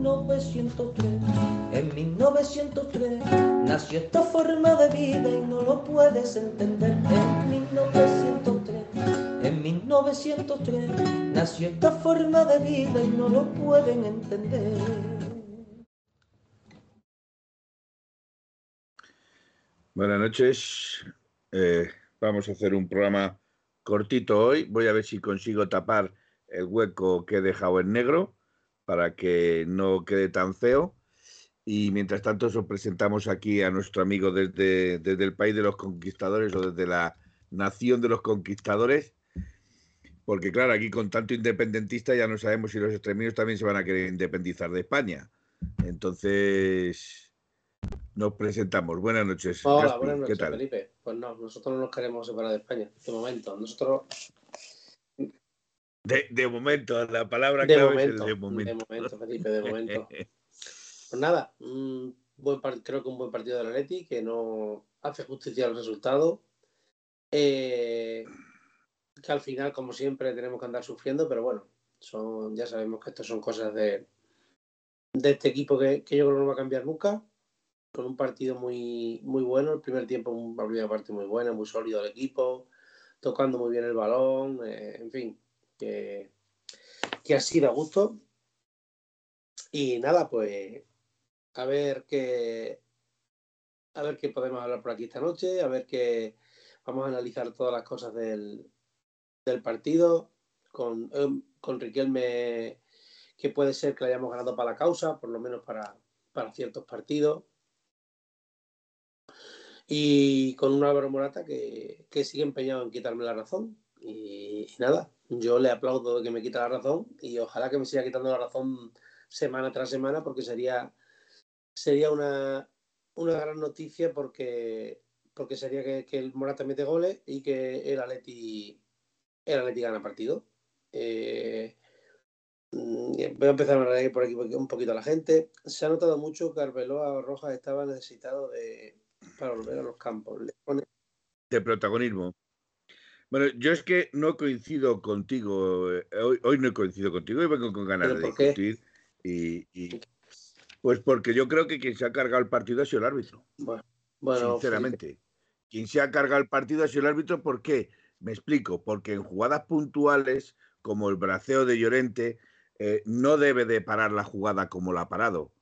1903. En 1903 nació esta forma de vida y no lo puedes entender. En 1903, en 1903 nació esta forma de vida y no lo pueden entender. Buenas noches. Eh, vamos a hacer un programa cortito hoy. Voy a ver si consigo tapar el hueco que he dejado en negro para que no quede tan feo. Y mientras tanto os presentamos aquí a nuestro amigo desde, desde el país de los conquistadores o desde la nación de los conquistadores. Porque claro, aquí con tanto independentista ya no sabemos si los extremistas también se van a querer independizar de España. Entonces, nos presentamos. Buenas noches. Hola, Gaspi, buenas ¿qué noches, tal? Felipe. Pues no, nosotros no nos queremos separar de España, de momento. Nosotros, De, de momento, la palabra de clave momento, es de momento. de momento, Felipe, de momento. Pues nada, un buen creo que un buen partido del Atleti que no hace justicia al resultado. Eh, que al final, como siempre, tenemos que andar sufriendo, pero bueno, son, ya sabemos que esto son cosas de, de este equipo que, que yo creo que no va a cambiar nunca. Con un partido muy, muy bueno, el primer tiempo, una primera parte muy buena, muy sólido el equipo, tocando muy bien el balón, eh, en fin, que, ha sido a gusto. Y nada, pues a ver qué a ver qué podemos hablar por aquí esta noche, a ver qué vamos a analizar todas las cosas del, del partido con, em, con Riquelme que puede ser que le hayamos ganado para la causa, por lo menos para, para ciertos partidos. Y con un Álvaro Morata que, que sigue empeñado en quitarme la razón. Y nada, yo le aplaudo de que me quita la razón y ojalá que me siga quitando la razón semana tras semana porque sería, sería una, una gran noticia porque, porque sería que, que el Morata mete goles y que el Atleti, el Atleti gana partido. Eh, mm, voy a empezar a leer por aquí un poquito a la gente. Se ha notado mucho que Arbeloa Rojas estaba necesitado de para volver a los campos. Le pone- de protagonismo. Bueno, yo es que no coincido contigo, eh, hoy, hoy no coincido contigo, hoy vengo con ganas ¿Pero de discutir. Y, y- pues porque yo creo que quien se ha cargado el partido ha sido el árbitro, Bueno, bueno, sinceramente. Quien se ha cargado el partido ha sido el árbitro, ¿por qué? Me explico, porque en jugadas puntuales, como el braceo de Llorente, eh, no debe de parar la jugada como la ha parado.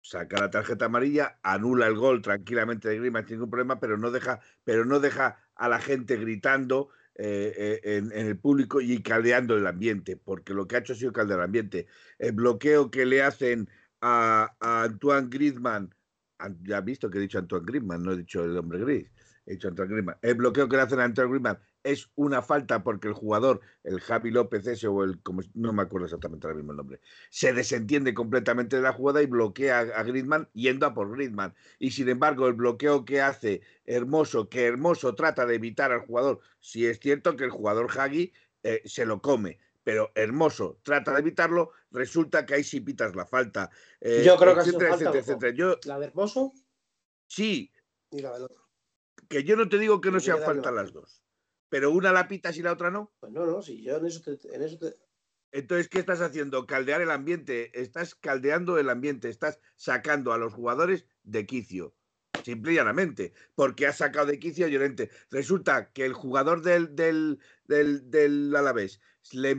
Saca la tarjeta amarilla, anula el gol tranquilamente de Griezmann sin ningún problema, pero no deja, pero no deja a la gente gritando eh, eh, en, en el público y caldeando el ambiente, porque lo que ha hecho ha sido caldear el ambiente. El bloqueo que le hacen a, Antoine Griezmann, an- ya has visto que he dicho Antoine Griezmann, no he dicho el hombre gris, he dicho Antoine Griezmann. El bloqueo que le hacen a Antoine Griezmann es una falta porque el jugador, el Javi López ese o el, como, no me acuerdo exactamente ahora mismo el nombre, se desentiende completamente de la jugada y bloquea a, Griezmann yendo a por Griezmann. Y sin embargo, el bloqueo que hace Hermoso, que Hermoso trata de evitar al jugador, si es cierto que el jugador Hagi eh, se lo come, pero Hermoso trata de evitarlo, resulta que ahí sí pitas la falta. Eh, Yo creo que ha sido etcétera, falta, etcétera. Yo, la de Hermoso sí, y la del otro. que yo no te digo que no sean falta las dos, pero una la pitas y la otra no. Pues no, no, si yo en eso te, en eso te- Entonces, ¿qué estás haciendo? Caldear el ambiente. Estás caldeando el ambiente. Estás sacando a los jugadores de quicio. Simple y llanamente. Porque has sacado de quicio a Llorente. Resulta que el jugador del, del, del, del Alavés le,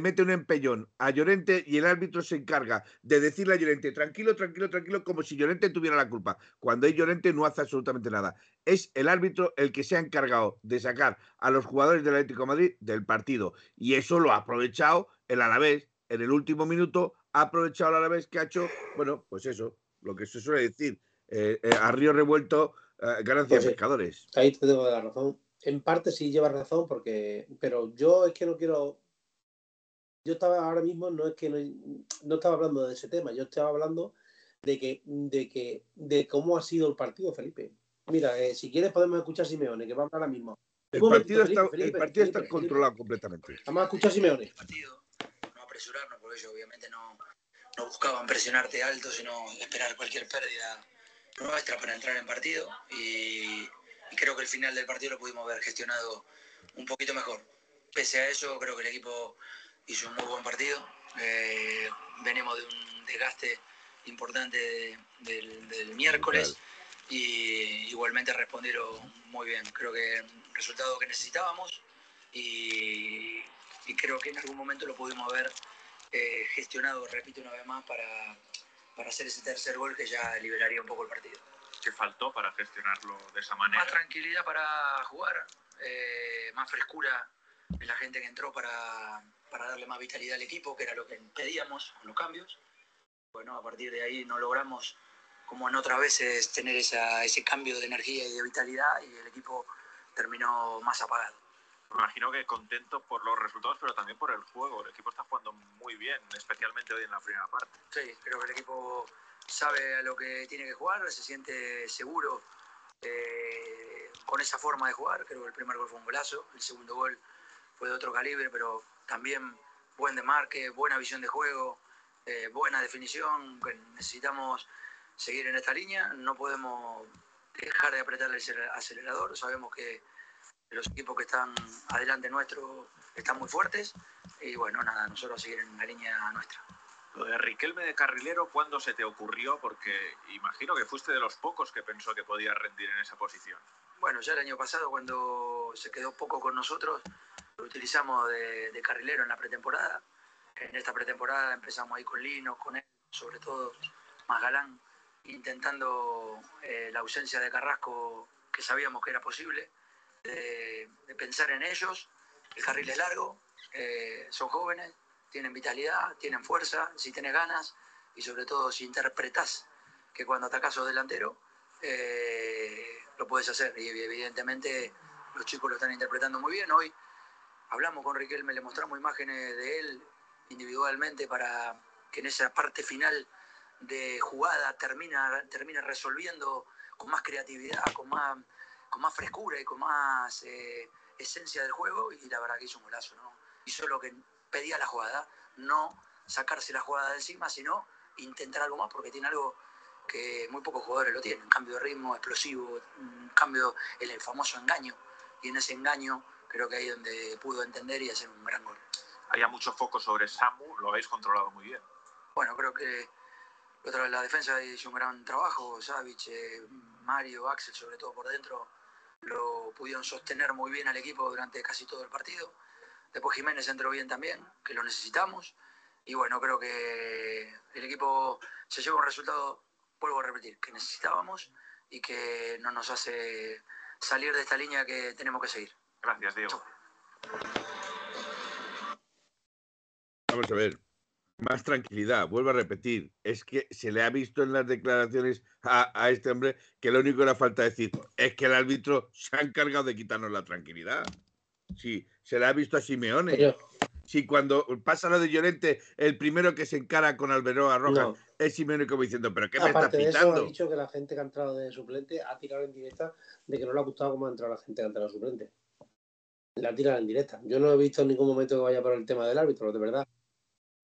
mete un empellón a Llorente y el árbitro se encarga de decirle a Llorente, tranquilo, tranquilo, tranquilo, como si Llorente tuviera la culpa. Cuando ahí Llorente no hace absolutamente nada. Es el árbitro el que se ha encargado de sacar a los jugadores del Atlético de Madrid del partido. Y eso lo ha aprovechado el Alavés en el último minuto. Ha aprovechado el Alavés que ha hecho, bueno, pues eso, lo que se suele decir, eh, eh, a río revuelto, eh, ganancia Pues sí. pescadores. ahí te debo dar razón. En parte sí llevas razón, porque, pero yo es que no quiero yo estaba ahora mismo, no es que no, estaba hablando de ese tema, yo estaba hablando de que, de que, de cómo ha sido el partido, Felipe. Mira, eh, si quieres podemos escuchar a Simeone, que va a hablar ahora mismo. El partido, está, el partido está controlado completamente. Vamos a escuchar a Simeone. El partido, no apresurarnos, porque ellos obviamente no, no buscaban presionarte alto, sino esperar cualquier pérdida nuestra para entrar en partido. Y, creo que el final del partido lo pudimos haber gestionado un poquito mejor. Pese a eso, creo que el equipo hizo un muy buen partido. Eh, venimos de un desgaste importante del, miércoles y igualmente respondieron muy bien. Creo que el resultado que necesitábamos y, y creo que en algún momento lo pudimos haber eh, gestionado, repito una vez más, para, para hacer ese tercer gol que ya liberaría un poco el partido. ¿Qué faltó para gestionarlo de esa manera? Más tranquilidad para jugar, eh, más frescura en la gente que entró para, para, darle más vitalidad al equipo, que era lo que pedíamos con los cambios. Bueno, a partir de ahí no logramos, como en otras veces, tener esa, ese cambio de energía y de vitalidad y el equipo terminó más apagado. Me imagino que contento por los resultados, pero también por el juego. El equipo está jugando muy bien, especialmente hoy en la primera parte. Sí, creo que el equipo sabe a lo que tiene que jugar, se siente seguro eh, con esa forma de jugar. Creo que el primer gol fue un golazo, el segundo gol fue de otro calibre, pero también buen demarque, buena visión de juego, eh, buena definición. necesitamos seguir en esta línea, no podemos dejar de apretar el acelerador. Sabemos que los equipos que están adelante nuestro están muy fuertes y bueno, nada, nosotros seguir en la línea nuestra. Lo de Riquelme de carrilero, ¿cuándo se te ocurrió? Porque imagino que fuiste de los pocos que pensó que podía rendir en esa posición. Bueno, ya el año pasado cuando se quedó poco con nosotros, lo utilizamos de, carrilero en la pretemporada. En esta pretemporada empezamos ahí con Lino, con él, sobre todo más galán, intentando eh, la ausencia de Carrasco que sabíamos que era posible de, pensar en ellos. El carril es largo, eh, son jóvenes, tienen vitalidad, tienen fuerza, si tienes ganas y sobre todo si interpretas que cuando atacas sos delantero, eh, lo puedes hacer. Y evidentemente los chicos lo están interpretando muy bien. Hoy hablamos con Riquelme, le mostramos imágenes de él individualmente para que en esa parte final de jugada termina, termina resolviendo con más creatividad, con más con más frescura y con más eh, esencia del juego y la verdad que hizo un golazo, ¿no? Hizo lo que pedía la jugada, no sacarse la jugada de encima, sino intentar algo más porque tiene algo que muy pocos jugadores lo tienen, cambio de ritmo explosivo, un cambio, el famoso engaño, y en ese engaño creo que ahí es donde pudo entender y hacer un gran gol. Había mucho foco sobre Samu, lo habéis controlado muy bien. Bueno, creo que otra vez la defensa hizo un gran trabajo, Savic, eh, Mario, Axel, sobre todo por dentro, lo pudieron sostener muy bien al equipo durante casi todo el partido. Después Jiménez entró bien también, que lo necesitamos. Y bueno, creo que el equipo se lleva un resultado, vuelvo a repetir, que necesitábamos y que no nos hace salir de esta línea que tenemos que seguir. Gracias, Diego. Vamos a ver más tranquilidad. Vuelvo a repetir, es que se le ha visto en las declaraciones a, este hombre que lo único que le falta decir es que el árbitro se ha encargado de quitarnos la tranquilidad. Sí, se le ha visto a Simeone. Si cuando pasa lo de Llorente, el primero que se encara con Alberoa Roja es Simeone como diciendo, pero ¿qué me está pitando? ha dicho que la gente que ha entrado de suplente ha tirado en directa de que no le ha gustado cómo ha entrado la gente que ha entrado de suplente. La ha tirado en directa. Yo no he visto en ningún momento que vaya por el tema del árbitro, de verdad.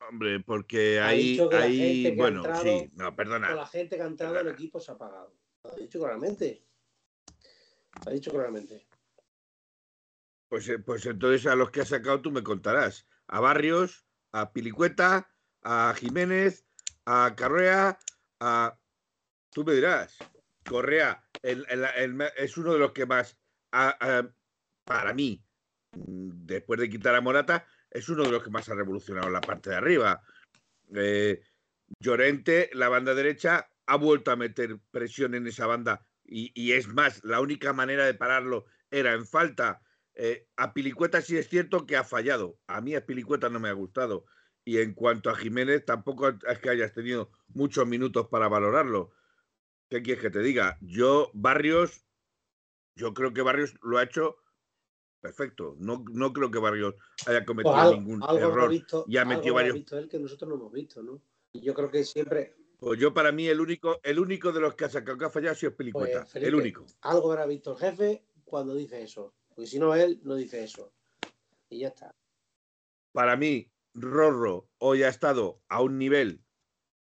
Hombre, porque ahí, ahí bueno, sí, no, perdona. La gente que ha entrado el equipo se ha pagado. Lo ha dicho claramente. Lo ha dicho claramente. Pues, eh, pues entonces a los que has sacado tú me contarás. A Barrios, a Pilicueta, a Jiménez, a Carrea, a... Tú me dirás. Correa es uno de los que más, para mí, después de quitar a Morata, es uno de los que más ha revolucionado la parte de arriba. Eh, Llorente, la banda derecha, ha vuelto a meter presión en esa banda y, es más, la única manera de pararlo era en falta. Eh, a Pilicueta sí es cierto que ha fallado. A mí a Pilicueta no me ha gustado. Y en cuanto a Jiménez, tampoco es que hayas tenido muchos minutos para valorarlo. ¿Qué quieres que te diga? Yo, Barrios, yo creo que Barrios lo ha hecho perfecto. No, no creo que Barrios haya cometido pues ningún error. Visto, y ha metido varios. visto él que nosotros no hemos visto, ¿no? Y yo creo que siempre. Pues yo, para mí, el único, el único de los que ha sacado que ha fallado ha sido Pelicueta. Pues, el único. Algo habrá visto el jefe cuando dice eso. Porque si no, él no dice eso. Y ya está. Para mí, Rorro hoy ha estado a un nivel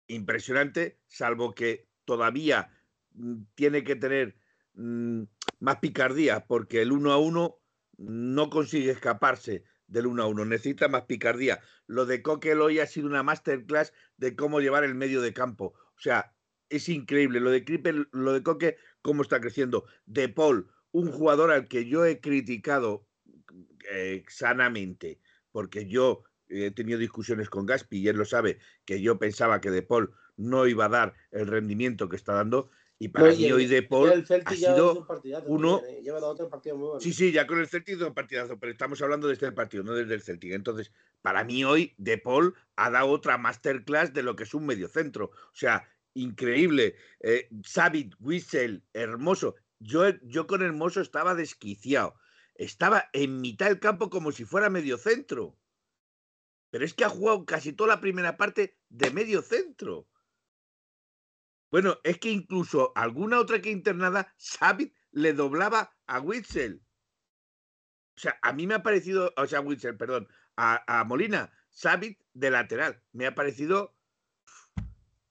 impresionante, salvo que todavía mm, tiene que tener mm, más picardía, porque el uno a uno no consigue escaparse del uno a uno, necesita más picardía. Lo de Coquel hoy ha sido una masterclass de cómo llevar el medio de campo. O sea, es increíble. Lo de Creeper, lo de Coque, cómo está creciendo. De Paul, un jugador al que yo he criticado eh, sanamente, porque yo he tenido discusiones con Gaspi y él lo sabe, que yo pensaba que De Paul no iba a dar el rendimiento que está dando. Y para mí hoy De Paul ha sido uno... ¿eh? Lleva otro partido muy bueno. Sí, sí, ya con el Celtic un partidazo, pero estamos hablando de este partido, no desde el Celtic. Entonces, para mí hoy De Paul ha dado otra masterclass de lo que es un mediocentro. O sea, increíble. Eh, Savit, Whistle, hermoso. Yo, yo con Hermoso estaba desquiciado. Estaba en mitad del campo como si fuera mediocentro. Pero es que ha jugado casi toda la primera parte de medio centro. Bueno, es que incluso alguna otra que internada, Sabit le doblaba a Witzel. O sea, a mí me ha parecido, o sea, Witzel, perdón, a, Molina, Sabit de lateral. Me ha parecido,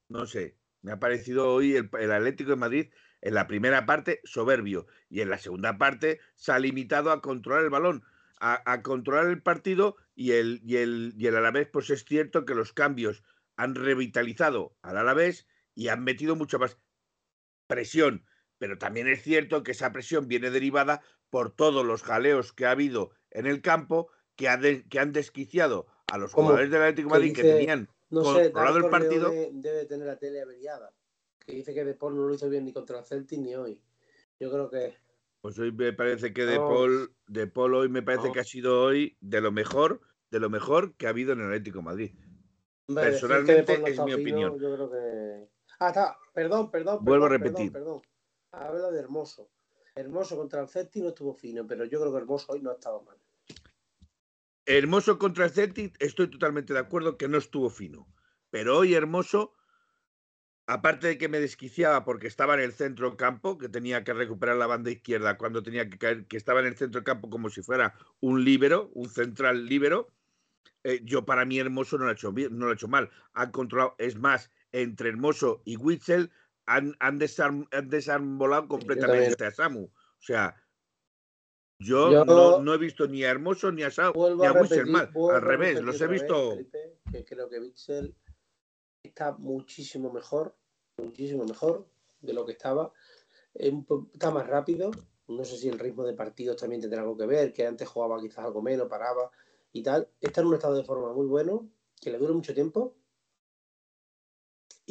no sé, me ha parecido hoy el, Atlético de Madrid en la primera parte soberbio y en la segunda parte se ha limitado a controlar el balón a, controlar el partido y el, y, el, y el Alavés, pues es cierto que los cambios han revitalizado al Alavés y han metido mucha más presión. Pero también es cierto que esa presión viene derivada por todos los jaleos que ha habido en el campo que, que han desquiciado a los jugadores del Atlético de Madrid que tenían controlado el partido. Debe, tener la tele averiada. Que dice que Depor no lo hizo bien ni contra el Celtic ni hoy. Yo creo que pues hoy me parece que de Paul, de Paul hoy me parece que ha sido hoy de lo mejor, de lo mejor que ha habido en el Atlético Madrid. Personalmente es, mi opinión. Yo creo que... Ah, está. Perdón, perdón. Vuelvo a repetir. Perdón, Habla de Hermoso. Hermoso contra el Celtic no estuvo fino, pero yo creo que Hermoso hoy no ha estado mal. Hermoso contra el Celtic, estoy totalmente de acuerdo que no estuvo fino. Pero hoy Hermoso aparte de que me desquiciaba porque estaba en el centro campo, que tenía que recuperar la banda izquierda cuando tenía que caer, que estaba en el centro campo como si fuera un líbero, un central líbero, eh, yo para mí Hermoso no lo, ha hecho bien, no lo ha hecho mal. Han controlado, es más, entre Hermoso y Witzel han, han, desarbolado completamente a Samu. O sea, yo, no, he visto ni a Hermoso ni a, Samu, ni a, Witzel mal. Al revés, los he visto. que creo que Witzel está muchísimo mejor muchísimo mejor de lo que estaba. Está más rápido. No sé si el ritmo de partidos también tendrá algo que ver, que antes jugaba quizás algo menos, paraba y tal. Está en un estado de forma muy bueno, que le dura mucho tiempo.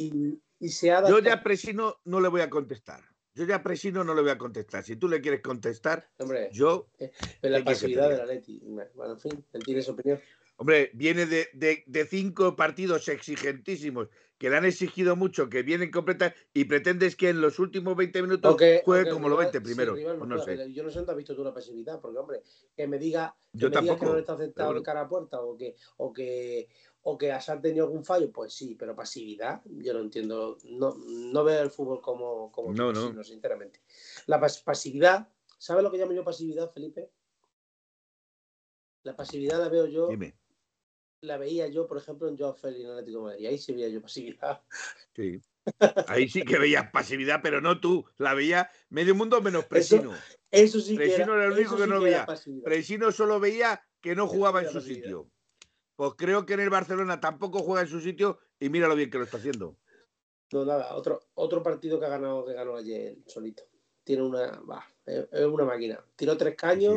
Y, se ha Yo ya Presino no le voy a contestar. Yo ya Presino no le voy a contestar. Si tú le quieres contestar, Hombre, yo. Eh, la pasividad de la Leti. Bueno, en fin, él tiene su opinión. Hombre, viene de, de, cinco partidos exigentísimos que le han exigido mucho, que vienen completas y pretendes que en los últimos 20 minutos juegue como los 20 primeros. no sé. Yo no sé dónde has visto tú la pasividad, porque, hombre, que me diga que, me que no le está aceptado de cara a puerta o que, o que, o que has tenido algún fallo, pues sí, pero pasividad, yo no entiendo. No, no veo el fútbol como, como no, no. sinceramente. La pasividad, ¿sabes lo que llamo yo pasividad, Felipe? La pasividad la veo yo. Dime la veía yo, por ejemplo, en Joao Félix en Atlético de Madrid. Ahí sí veía yo pasividad. Sí. Ahí sí que veías pasividad, pero no tú. La veía medio mundo menos Presino. Eso, sí Presino que era, el único que, no veía. Presino solo veía que no jugaba en su sitio. Pues creo que en el Barcelona tampoco juega en su sitio y mira lo bien que lo está haciendo. No, nada, otro, otro partido que ha ganado, que ganó ayer solito. Tiene una, es una máquina. Tiró tres caños,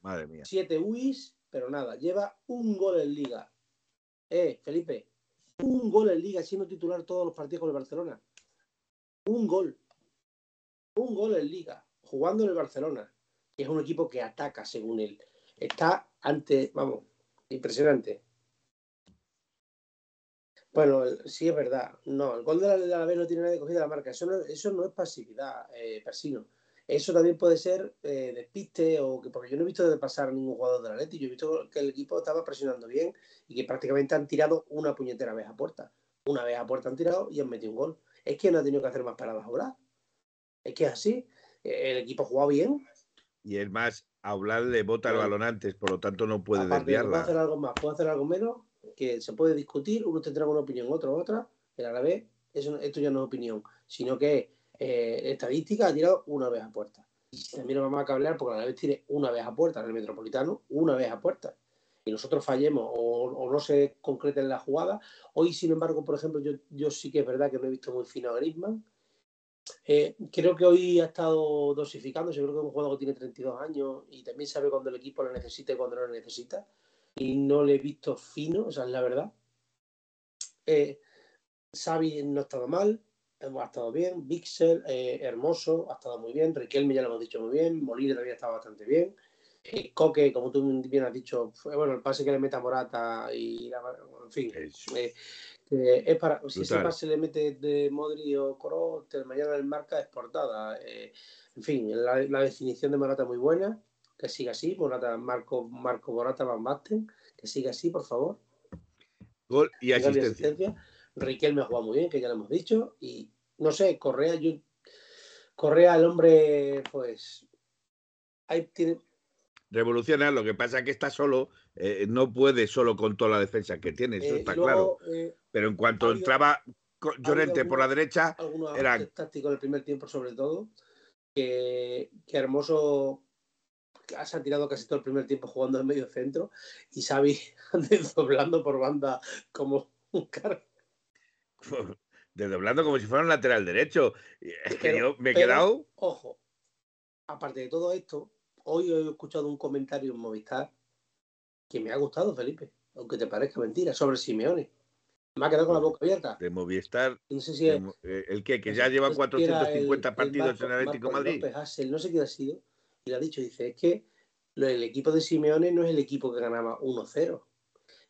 Madre mía. siete UIs, pero nada, lleva un gol en liga. Eh, Felipe, un gol en liga siendo titular todos los partidos con el Barcelona. Un gol. Un gol en liga, jugando en el Barcelona, que es un equipo que ataca según él. Está ante, vamos, impresionante. Bueno, sí es verdad. No, el gol de la, de la B no tiene nadie cogida la marca. Eso no, eso no es pasividad, eh, Persino. Eso también puede ser eh, despiste o que porque yo no he visto de pasar a ningún jugador de la Leti, yo he visto que el equipo estaba presionando bien y que prácticamente han tirado una puñetera vez a puerta. Una vez a puerta han tirado y han metido un gol. Es que no ha tenido que hacer más paradas ahora. Es que es así. El equipo ha jugado bien. Y es más, hablar le bota el balón antes, por lo tanto no puede Aparte, desviarla. Puede hacer algo más, puede hacer algo menos, que se puede discutir, uno tendrá una opinión, otro otra, el árabe, eso, esto ya no es opinión, sino que eh, estadística ha tirado una vez a puerta. Y también nos vamos a cablear porque la vez tire una vez a puerta en el Metropolitano, una vez a puerta. Y nosotros fallemos o, no se concrete en la jugada. Hoy, sin embargo, por ejemplo, yo, yo sí que es verdad que no he visto muy fino a Griezmann. Eh, creo que hoy ha estado dosificando. Yo creo que es un jugador que tiene 32 años y también sabe cuando el equipo lo necesita y cuando no lo necesita. Y no le he visto fino, o sea, es la verdad. Eh, Xavi no ha estado mal, ha estado bien. Bixel, eh, hermoso, ha estado muy bien. Riquelme ya lo hemos dicho muy bien. Molina también ha estado bastante bien. Eh, Coque, como tú bien has dicho, fue, bueno, el pase que le mete a Morata y en fin. Eh, es para, si ese pase le mete de Modri o Coro, mañana el marca es portada. Eh, en fin, la, la, definición de Morata muy buena, que siga así. Morata, Marco, Marco Morata Van Basten, que siga así, por favor. Gol y asistencia. y asistencia. Riquelme ha jugado muy bien, que ya lo hemos dicho. Y no sé, Correa, yo. Correa, el hombre, pues. Ahí tiene, revoluciona, lo que pasa es que está solo, eh, no puede solo con toda la defensa que tiene, eso eh, está luego, claro. Eh, Pero en cuanto habido, entraba Llorente por la derecha, era táctico en el primer tiempo sobre todo, que, que Hermoso se ha tirado casi todo el primer tiempo jugando en medio centro y Xavi desdoblando por banda como un carro. Desdoblando como si fuera un lateral derecho. Es que Pero- yo me he pero, quedado... Ojo, aparte de todo esto, hoy he escuchado un comentario en Movistar que me ha gustado, Felipe, aunque te parezca mentira, sobre Simeone. Me ha quedado con la boca abierta. de Movistar, No sé si es, el que, que ya lleva no sé si era 450 el- el partidos Marco- en el Atlético Marco Madrid. López Hassel, no sé quién ha sido, y le ha dicho, dice, es que lo- el equipo de Simeone no es el equipo que ganaba 1-0.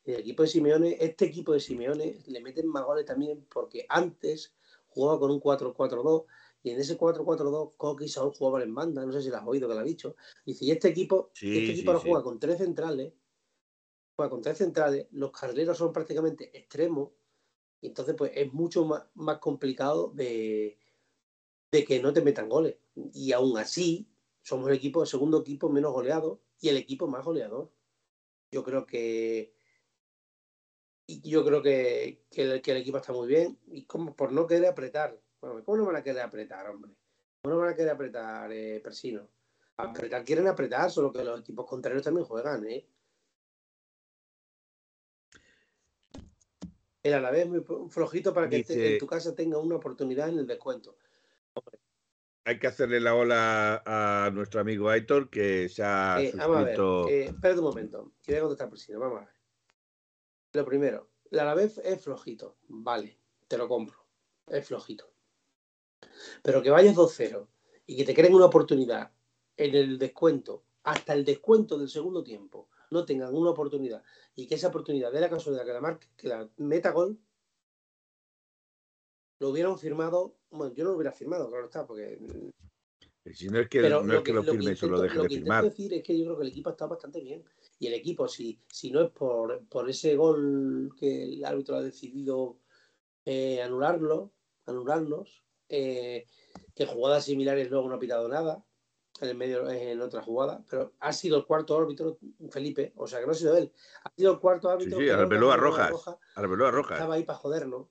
El equipo de Simeone, este equipo de Simeone le meten más goles también porque antes jugaba con un 4-4-2 y en ese 4-4-2 Coque y Saúl jugaban en banda, no sé si lo has oído que lo ha dicho. Dice, y este equipo, Sí, este sí, equipo ahora sí. juega con tres centrales, juega con tres centrales, los carrileros son prácticamente extremos, y entonces pues es mucho más, más complicado de, de que no te metan goles. Y aún así, somos el equipo, el segundo equipo menos goleado y el equipo más goleador. Yo creo que yo creo que, que, el, que el equipo está muy bien y como por no querer apretar. Bueno, ¿Cómo no van a querer apretar, hombre? ¿Cómo no van a querer apretar, eh, Persino? Apretar quieren apretar, solo que los equipos contrarios también juegan, ¿eh? El Alavés muy flojito para que te- en tu casa tenga una oportunidad en el descuento. Hay que hacerle la ola a nuestro amigo Aitor, que se ha Eh, vamos a ver, eh, espérate un momento, que voy a contestar Persino, vamos a ver. Lo primero, el Alavés es flojito, vale, te lo compro, es flojito. Pero que vayas 2-0 y que te creen una oportunidad en el descuento, hasta el descuento del segundo tiempo, no tengan una oportunidad y que esa oportunidad dé la casualidad que la marque, que la meta gol, lo hubieran firmado, bueno, yo no lo hubiera firmado, claro está, porque Si no es que, pero no es que lo firme, solo deje lo de que firmar. decir es que yo creo que el equipo está bastante bien. Y el equipo, si, si no es por, por ese gol que el árbitro ha decidido eh, anularlo, anularnos, eh, que jugadas similares luego no ha pitado nada, en el medio en otra jugada, pero ha sido el cuarto árbitro, Felipe, o sea que no ha sido él, ha sido el cuarto árbitro. sí, que no Arbeloa Rojas. roja, Arbeloa Rojas. estaba ahí para jodernos.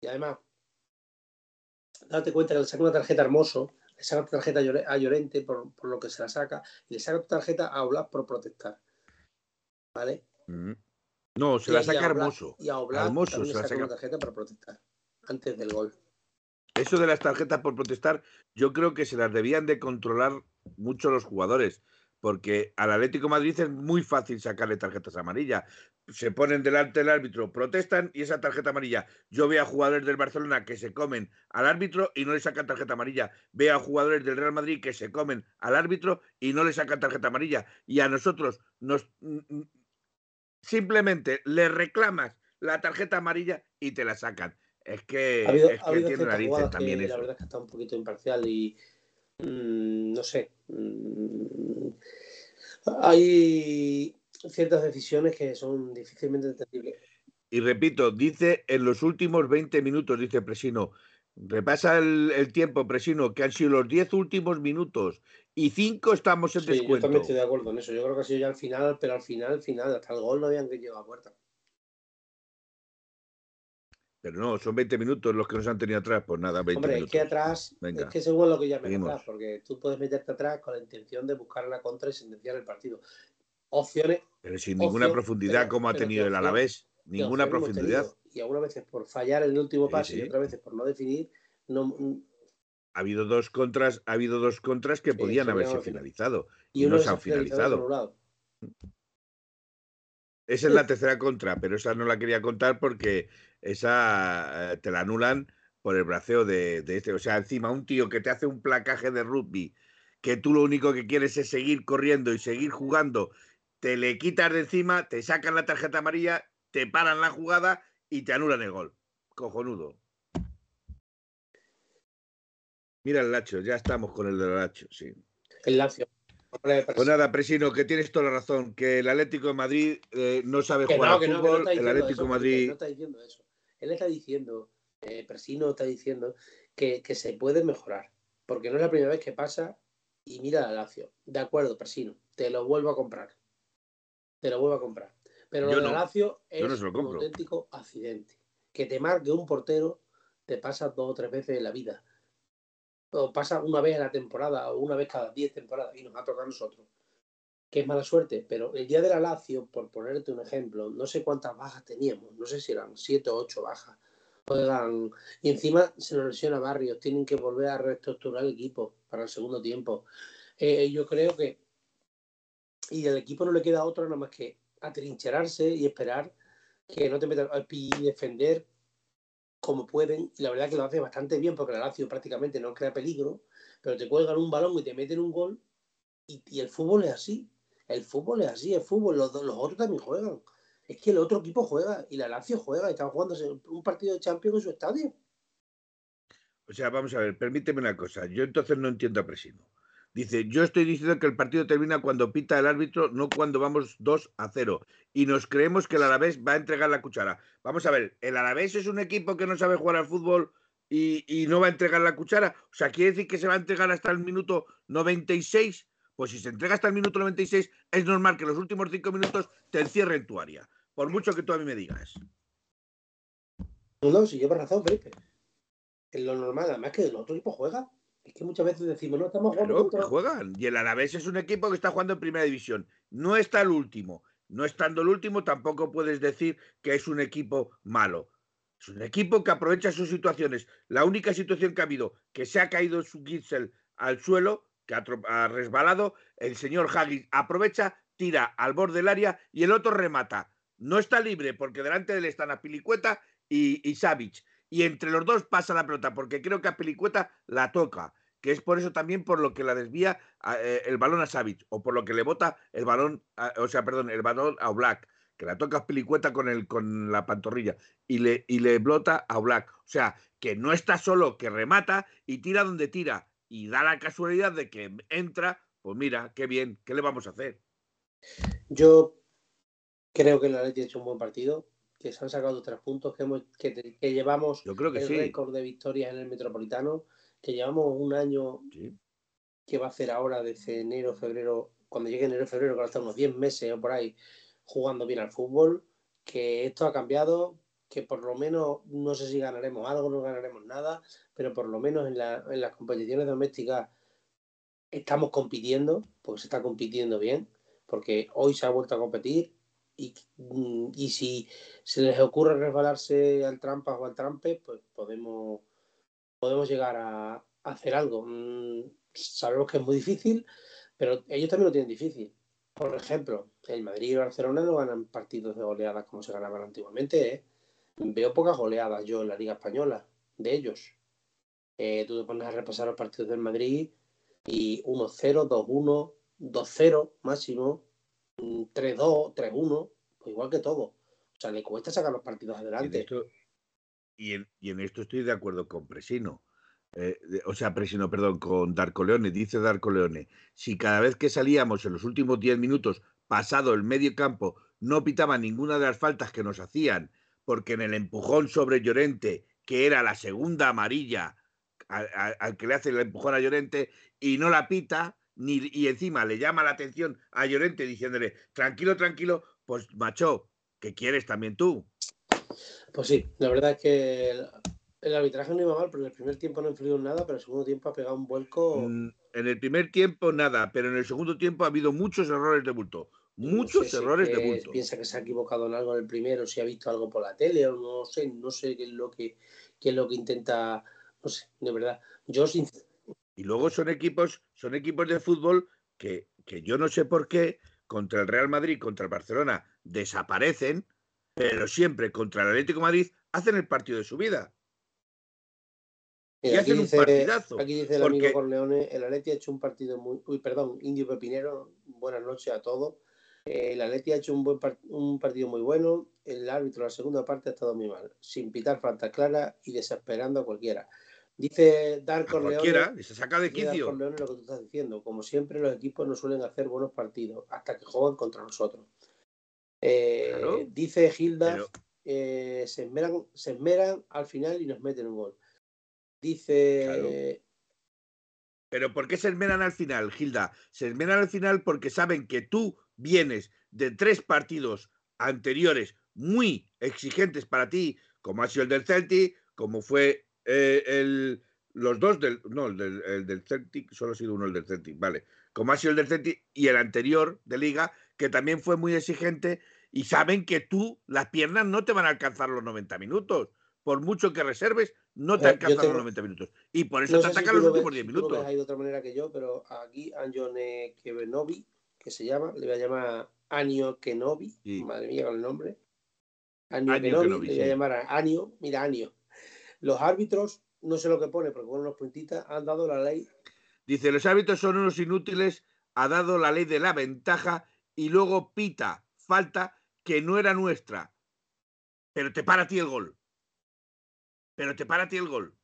Y además, date cuenta que le saca una tarjeta hermoso, le saca otra tarjeta a Llore- a Llorente por, por lo que se la saca, y le saca otra tarjeta a Oblak por protestar. ¿Vale? Mm. No, se Y- la saca Oblak- hermoso. Y a Oblak Hermoso también se le la saca una tarjeta para protestar, antes del gol. Eso de las tarjetas por protestar, yo creo que se las debían de controlar mucho los jugadores, porque al Atlético de Madrid es muy fácil sacarle tarjetas amarillas. Se ponen delante del árbitro, protestan y esa tarjeta amarilla. Yo veo a jugadores del Barcelona que se comen al árbitro y no le sacan tarjeta amarilla. Veo a jugadores del Real Madrid que se comen al árbitro y no le sacan tarjeta amarilla. Y a nosotros nos simplemente le reclamas la tarjeta amarilla y te la sacan. Es que, ha habido, es que tiene narices también que eso. la verdad es que está un poquito imparcial y mm, no sé, mm, hay ciertas decisiones que son difícilmente entendibles. Y repito, dice en los últimos 20 minutos, dice Presino, repasa el, tiempo, Presino, que han sido los 10 últimos minutos y 5 estamos en sí, descuento. Yo también estoy de acuerdo en eso. Yo creo que ha sido ya al final, pero al final, al final, hasta el gol no habían que llegar a puerta. Pero no, son 20 minutos los que nos han tenido atrás, pues nada, 20 Hombre, minutos. es que atrás, es que según lo que ya me atrás, porque tú puedes meterte atrás con la intención de buscar la contra y sentenciar el partido. Opciones. Pero sin ninguna profundidad como ha tenido el Alavés. Ninguna profundidad. Y algunas veces por fallar en el último paso y otras veces por no definir, no, ha habido dos contras, ha habido dos contras que podían haberse finalizado y, no se han finalizado. Esa es la tercera contra, pero esa no la quería contar porque esa eh, te la anulan por el braceo de, de, este. O sea, encima un tío que te hace un placaje de rugby, que tú lo único que quieres es seguir corriendo y seguir jugando, te le quitas de encima, te sacan la tarjeta amarilla, te paran la jugada y te anulan el gol. Cojonudo. Mira el Lacho, ya estamos con el del Lacho, sí. El Lazio. Pues nada, Presino, que tienes toda la razón, que el Atlético de Madrid eh, no sabe jugar al fútbol, el Atlético de Madrid... No está diciendo eso. Él está diciendo, eh, Presino está diciendo que, se puede mejorar, porque no es la primera vez que pasa y mira al Lazio. De acuerdo, Presino, te lo vuelvo a comprar. Te lo vuelvo a comprar. Pero lo del Lazio es un auténtico accidente. Que te marque un portero te pasa dos o tres veces en la vida o pasa una vez en la temporada o una vez cada diez temporadas y nos ha tocado a nosotros, que es mala suerte, pero el día de la Lazio, por ponerte un ejemplo, no sé cuántas bajas teníamos, no sé si eran siete o ocho bajas, y encima se nos lesiona Barrios, tienen que volver a reestructurar el equipo para el segundo tiempo. Eh, yo creo que, y al equipo no le queda otra nada más que atrincherarse y esperar que no te metan y defender como pueden, y la verdad que lo hace bastante bien porque la Lazio prácticamente no crea peligro, pero te cuelgan un balón y te meten un gol, y, el fútbol es así. El fútbol es así, el fútbol, los, los otros también juegan. Es que el otro equipo juega y la Lazio juega y están jugando un partido de Champions en su estadio. O sea, vamos a ver, permíteme una cosa. Yo entonces no entiendo a Presino. Dice, yo estoy diciendo que el partido termina cuando pita el árbitro, no cuando vamos 2 a 0. Y nos creemos que el Alavés va a entregar la cuchara. Vamos a ver, ¿el Alavés es un equipo que no sabe jugar al fútbol y, no va a entregar la cuchara? O sea, ¿quiere decir que se va a entregar hasta el minuto 96? Pues si se entrega hasta el minuto 96, es normal que los últimos 5 minutos te encierren tu área. Por mucho que tú a mí me digas. No, si llevas razón, Felipe. Es lo normal, además que el otro equipo juega. Es que muchas veces decimos, no estamos jugando. Claro, juegan. Y el Alavés es un equipo que está jugando en primera división. No está el último. No estando el último, tampoco puedes decir que es un equipo malo. Es un equipo que aprovecha sus situaciones. La única situación que ha habido que se ha caído su Gitzel al suelo, que ha, resbalado, el señor Haggis aprovecha, tira al borde del área y el otro remata. No está libre porque delante de él están a Pilicueta y, y y entre los dos pasa la pelota, porque creo que a Pelicueta la toca, que es por eso también por lo que la desvía eh, el balón a Savic, o por lo que le bota el balón, o sea, perdón, el balón a Black, que la toca a Pelicueta con, el, con la pantorrilla, y le, y le blota a Black. O sea, que no está solo, que remata y tira donde tira, y da la casualidad de que entra, pues mira, qué bien, ¿qué le vamos a hacer? Yo creo que la Leti ha hecho un buen partido que se han sacado tres puntos, que, que, llevamos Yo creo que el récord de victorias en el Metropolitano, que llevamos un año que va a hacer ahora desde enero, febrero, cuando llegue enero, febrero, que hasta unos 10 meses o por ahí jugando bien al fútbol, que esto ha cambiado, que por lo menos, no sé si ganaremos algo, no ganaremos nada, pero por lo menos en, en las competiciones domésticas estamos compitiendo, porque se está compitiendo bien, porque hoy se ha vuelto a competir, Mm, y, si se les ocurre resbalarse al trampa o al trampe, pues podemos, podemos llegar a, hacer algo. Mm, sabemos que es muy difícil, pero ellos también lo tienen difícil. Por ejemplo, el Madrid y el Barcelona no ganan partidos de goleadas como se ganaban antiguamente. ¿eh? Veo pocas goleadas yo en la Liga Española de ellos. Eh, tú te pones a repasar los partidos del Madrid y 1-0, 2-1, 2-0 máximo, 3-2, 3-1, pues igual que todo. O sea, le cuesta sacar los partidos adelante. Y en, esto, y en, esto estoy de acuerdo con Presino. eh, o sea, Presino, perdón, con Darko Leone, dice Darko Leone, si cada vez que salíamos en los últimos 10 minutos, pasado el medio campo, no pitaba ninguna de las faltas que nos hacían, porque en el empujón sobre Llorente, que era la segunda amarilla al, que le hace el empujón a Llorente, y no la pita, ni, y encima le llama la atención a Llorente diciéndole, tranquilo, tranquilo, pues macho, ¿qué quieres también tú? Pues sí, la verdad es que el arbitraje no iba mal, pero en el primer tiempo no influyó en nada, pero en el segundo tiempo ha pegado un vuelco. Mm, en el primer tiempo nada, pero en el segundo tiempo ha habido muchos errores de bulto. Muchos errores de bulto. Piensa que se ha equivocado en algo en el primero, si ha visto algo por la tele o no sé, no sé qué es lo que, qué es lo que intenta, no sé, de verdad. Yo sin... Y luego son equipos, son equipos de fútbol que, que yo no sé por qué contra el Real Madrid, contra el Barcelona desaparecen, pero siempre contra el Atlético Madrid hacen el partido de su vida y aquí dice, Aquí dice el amigo Corleone, el Atleti ha hecho un partido muy... Uy, perdón, Indio Pepinero, buenas noches a todos. Eh, el Atleti ha hecho un, buen un partido muy bueno. El árbitro la segunda parte ha estado muy mal, sin pitar faltas claras y desesperando a cualquiera. Dice Dar Corleone... Cualquiera, se saca de quicio. Corleone lo que tú estás diciendo. Como siempre, los equipos no suelen hacer buenos partidos hasta que juegan contra nosotros. Eh, dice Gilda, eh, se, esmeran, se esmeran al final y nos meten un gol. Dice. Pero ¿por qué se esmeran al final, Gilda? Se esmeran al final porque saben que tú vienes de tres partidos anteriores muy exigentes para ti, como ha sido el del Celtic, como fue eh, el, los dos del. No, el del, el del, Celtic, solo ha sido uno el del Celtic, vale. Como ha sido el del Celtic y el anterior de Liga, que también fue muy exigente, y saben que tú, las piernas no te van a alcanzar los 90 minutos por mucho que reserves, no te alcanzan los 90 minutos. Y por eso te atacan los últimos 10 minutos. hay de otra manera que yo, pero aquí Anjone Kevenovi, que se llama, le voy a llamar Anio Kenobi, madre mía con el nombre. Anio, Kenobi, le voy a llamar a Anio, mira Anio. Los árbitros, no sé lo que pone, porque con los puntitas, han dado la ley. Dice, los árbitros son unos inútiles, ha dado la ley de la ventaja y luego pita, falta que no era nuestra. Pero te para a ti el gol pero te para a ti el gol.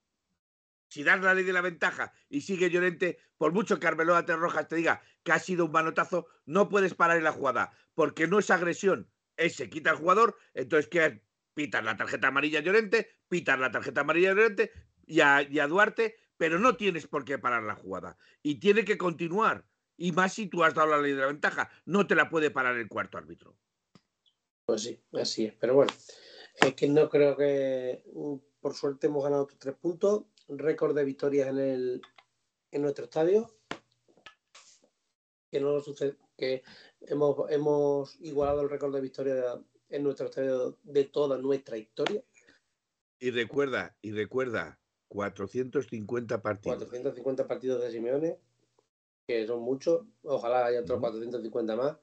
Si das la ley de la ventaja y sigue Llorente, por mucho que Arbeloa Te Rojas te diga que ha sido un manotazo, no puedes parar en la jugada, porque no es agresión, es se quita el jugador, entonces que pitas la tarjeta amarilla a Llorente, pitas la tarjeta amarilla a Llorente y a, y a Duarte, pero no tienes por qué parar la jugada. Y tiene que continuar. Y más si tú has dado la ley de la ventaja, no te la puede parar el cuarto árbitro. Pues sí, así es. Pero bueno, es que no creo que por suerte hemos ganado tres puntos, récord de victorias en, el, en nuestro estadio. Que no sucede, que hemos, hemos igualado el récord de victorias en nuestro estadio de toda nuestra historia. Y recuerda, y recuerda, 450 partidos. 450 partidos de Simeone, que son muchos. Ojalá haya otros 450 más.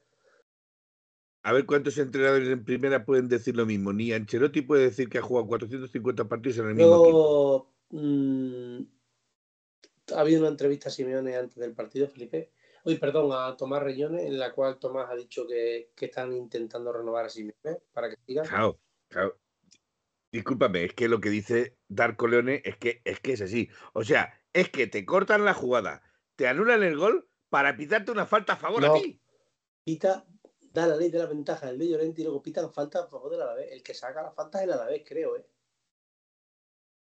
A ver cuántos entrenadores en primera pueden decir lo mismo. Ni Ancelotti puede decir que ha jugado 450 partidos en el mismo equipo. Mm, ha habido una entrevista a Simeone antes del partido, Felipe. Uy, perdón, a Tomás Reñones, en la cual Tomás ha dicho que, están intentando renovar a Simeone para que siga. Claro, claro. Discúlpame, es que lo que dice Darko Leone es que, es que es así. O sea, es que te cortan la jugada, te anulan el gol para pitarte una falta a favor a ti. Pita da la ley de la ventaja el de Llorente y luego pitan falta a favor del Alavés. El que saca la falta es el Alavés, creo, ¿eh?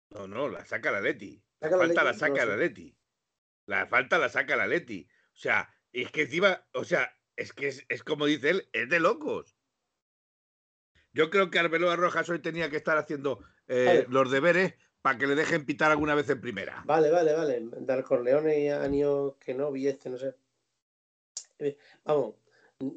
No, no, la saca la Leti. La falta la saca la Leti. La falta la saca la Leti. O sea, es que encima, o sea, es que es, como dice él, es de locos. Yo creo que Arbeloa Rojas hoy tenía que estar haciendo eh, los deberes para que le dejen pitar alguna vez en primera. Vale, vale, vale. Dar Corleone y Anio que no vi este, no sé. Eh, vamos,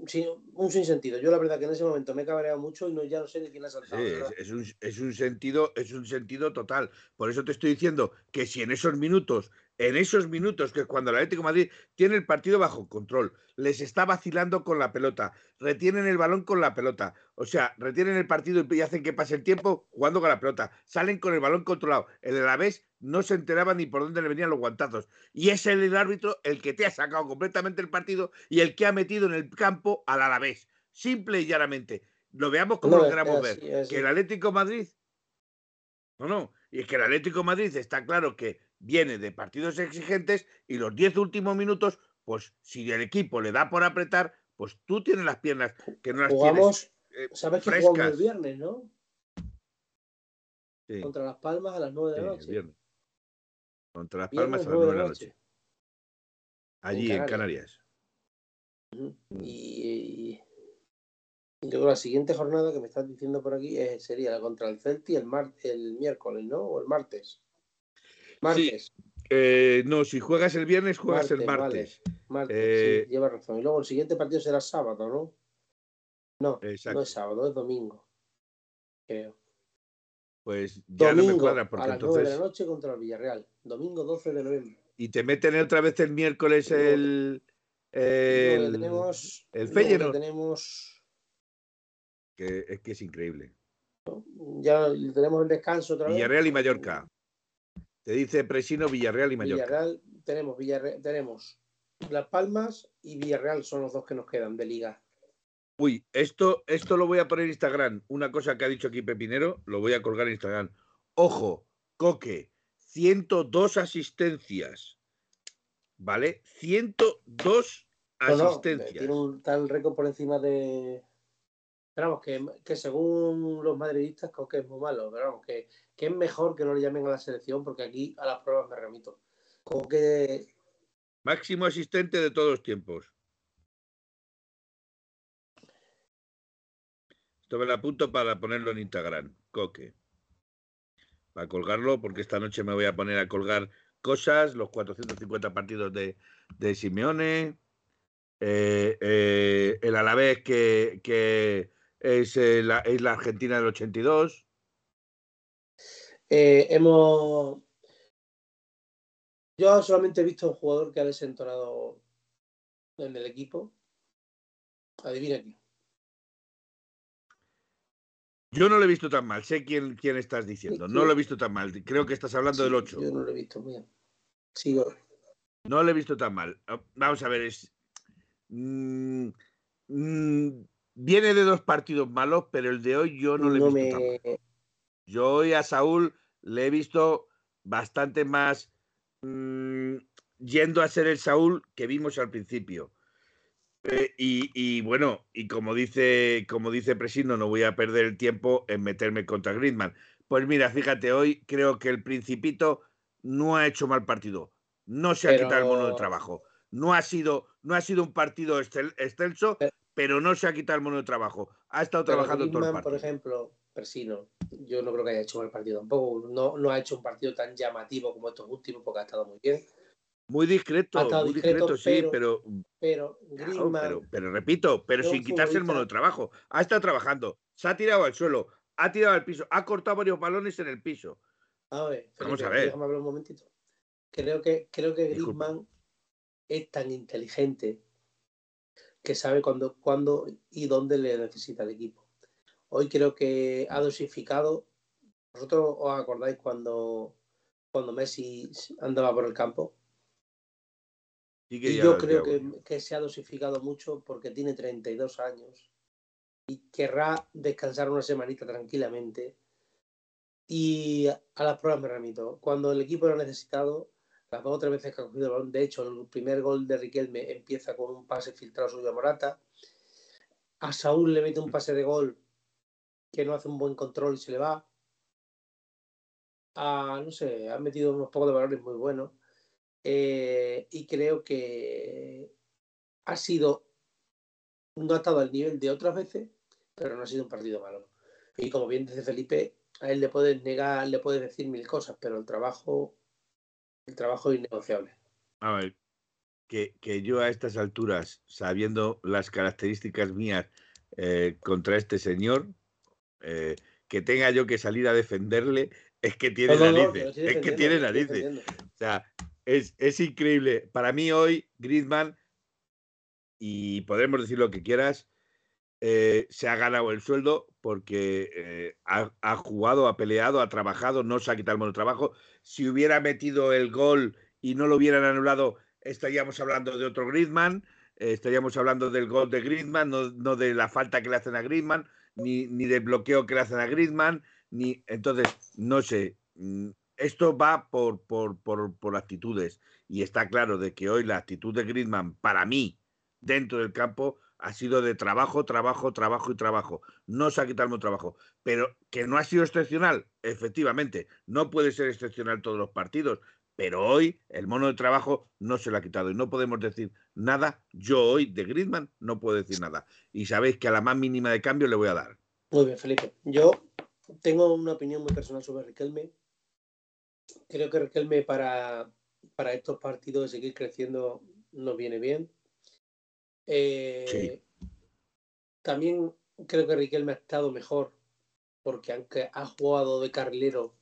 Sí, un sinsentido. Yo la verdad que en ese momento me he cabreado mucho y no, ya no sé ni quién ha saltado. Sí, es, un, es, un, sentido, es un sentido total. Por eso te estoy diciendo que si en esos minutos en esos minutos que cuando el Atlético de Madrid tiene el partido bajo control, les está vacilando con la pelota, retienen el balón con la pelota, o sea, retienen el partido y hacen que pase el tiempo jugando con la pelota, salen con el balón controlado. El Alavés no se enteraba ni por dónde le venían los guantazos. Y es el, árbitro el que te ha sacado completamente el partido y el que ha metido en el campo al Alavés. Simple y llanamente. Lo veamos como lo queramos ver. Que el Atlético Madrid. No, no. Y es que el Atlético Madrid está claro que viene de partidos exigentes y los 10 últimos minutos, pues si el equipo le da por apretar, pues tú tienes las piernas que no las Jugamos, tienes. eh, ¿sabes que jugamos el viernes, no? Sí, Contra Las Palmas a las 9 de la noche. viernes. Contra las Viernes, Palmas a las 9 9 de la noche. Allí en Canarias. Canarias. Ujú. Y, y yo creo que la siguiente jornada que me estás diciendo por aquí es- sería la contra el Celti el, mar, el miércoles, ¿no? O el martes. Martes. Eh, no, si juegas el viernes, juegas el Martes, martes. Martes, Eh, sí, lleva razón. Y luego el siguiente partido será sábado, ¿no? No, Exacto. no es sábado, es domingo. Creo. Pues ya no me domingo cuadra, a porque las 9 de entonces. la noche contra el Villarreal. Domingo 12 de noviembre. Y te meten otra vez el miércoles el. El le tenemos, el Feyenoord. tenemos que es que es increíble. ya tenemos el descanso otra vez. Villarreal y Mallorca. Te dice Presino, Villarreal y Mallorca. Villarreal, tenemos Villarreal, tenemos Las Palmas y Villarreal son los dos que nos quedan de liga. Uy, esto, esto lo voy a poner en Instagram. Una cosa que ha dicho aquí Pepinero, lo voy a colgar en Instagram. Ojo, Coque, 102 asistencias. ¿Vale? 102 No, no, asistencias. tiene un tal récord por encima de. Pero vamos, que, que según los madridistas, creo que es muy malo. Pero vamos, que, que es mejor que no le llamen a la selección, porque aquí a las pruebas me remito. Como que Máximo asistente de todos los tiempos. Esto me lo apunto para ponerlo en Instagram, Coque. Para colgarlo, porque esta noche me voy a poner a colgar cosas, los 450 partidos de, de Simeone, eh, eh, el Alavés que, que es, eh, la, es la Argentina del 82. eh, hemos. Yo solamente he visto un jugador que ha desentonado en el equipo. Adivina quién. Yo no lo he visto tan mal, sé quién, quién estás diciendo, no lo he visto tan mal, creo que estás hablando del Sí, 8. Yo no lo he visto muy bien. Sigo. No lo he visto tan mal. Ah, Vamos a ver, es. mm, mm, viene de dos partidos malos, pero el de hoy yo no lo he No visto tan mal. me. Yo hoy a Saúl le he visto bastante más mm, yendo a ser el Saúl que vimos al principio. Eh, y, y bueno, y como dice, como dice Presino, no voy a perder el tiempo en meterme contra Griezmann. Pues mira, fíjate, hoy creo que el Principito no ha hecho mal partido. No se ha quitado el mono de trabajo. No ha sido, no ha sido un partido excel- excelso, Pero- pero no se ha quitado el mono de trabajo. Ha estado Pero trabajando todo el Griezmann, por partido. ejemplo, Persino, yo no creo que haya hecho mal partido tampoco. No, no ha hecho un partido tan llamativo como estos últimos, porque ha estado muy bien. Muy discreto, Ha estado muy discreto, discreto, sí, pero- pero, Pero claro, Griezmann, pero, pero repito, pero sin quitarse el mono de trabajo. Ha estado trabajando, se ha tirado al suelo, ha tirado al piso, ha cortado varios balones en el piso. a ver, Vamos a ver. déjame hablar un momentito. Creo que, creo que Disculpa. Griezmann es tan inteligente que sabe cuándo, cuándo y dónde le necesita el equipo. Hoy creo que ha dosificado. ¿Vosotros os acordáis cuando, cuando Messi andaba por el campo? Que Y yo creo que, que se ha dosificado mucho porque tiene 32 años y querrá descansar una semanita tranquilamente. Y a las pruebas me remito. Cuando el equipo lo ha necesitado, las dos o tres veces que ha cogido el balón, de hecho, el primer gol de Riquelme empieza con un pase filtrado suyo a Morata. A Saúl le mete un pase de gol que no hace un buen control y se le va. A, no sé, ha metido unos pocos de valores muy buenos. Eh, y creo que ha sido, no ha al nivel de otras veces, pero no ha sido un partido malo. Y como bien dice Felipe, a él le puedes negar, le puedes decir mil cosas, pero el trabajo, el trabajo innegociable. A ver, que, que yo a estas alturas, sabiendo las características mías eh, contra este señor, eh, que tenga yo que salir a defenderle, es que tiene No, no, no, narices. es que tiene narices. O sea, es, es increíble. Para mí hoy, Griezmann, y podremos decir lo que quieras, eh, se ha ganado el sueldo porque eh, ha, jugado, ha peleado, ha trabajado, no se ha quitado el mono de trabajo. Si hubiera metido el gol y no lo hubieran anulado, estaríamos hablando de otro Griezmann, eh, estaríamos hablando del gol de Griezmann, no, no de la falta que le hacen a Griezmann, ni, ni del bloqueo que le hacen a Griezmann, ni entonces, no sé. mm, esto va por, por, por, por, actitudes y está claro de que hoy la actitud de Griezmann para mí dentro del campo ha sido de trabajo, trabajo, trabajo y trabajo. No se ha quitado el trabajo, pero que no ha sido excepcional, efectivamente, no puede ser excepcional todos los partidos, pero hoy el mono de trabajo no se lo ha quitado y no podemos decir nada. Yo hoy de Griezmann no puedo decir nada. Y sabéis que a la más mínima de cambio le voy a dar. Muy bien, Felipe. Yo tengo una opinión muy personal sobre Riquelme. Creo que Riquelme para, para estos partidos de seguir creciendo nos viene bien. Eh, también creo que Riquelme ha estado mejor porque aunque ha jugado de carrilero,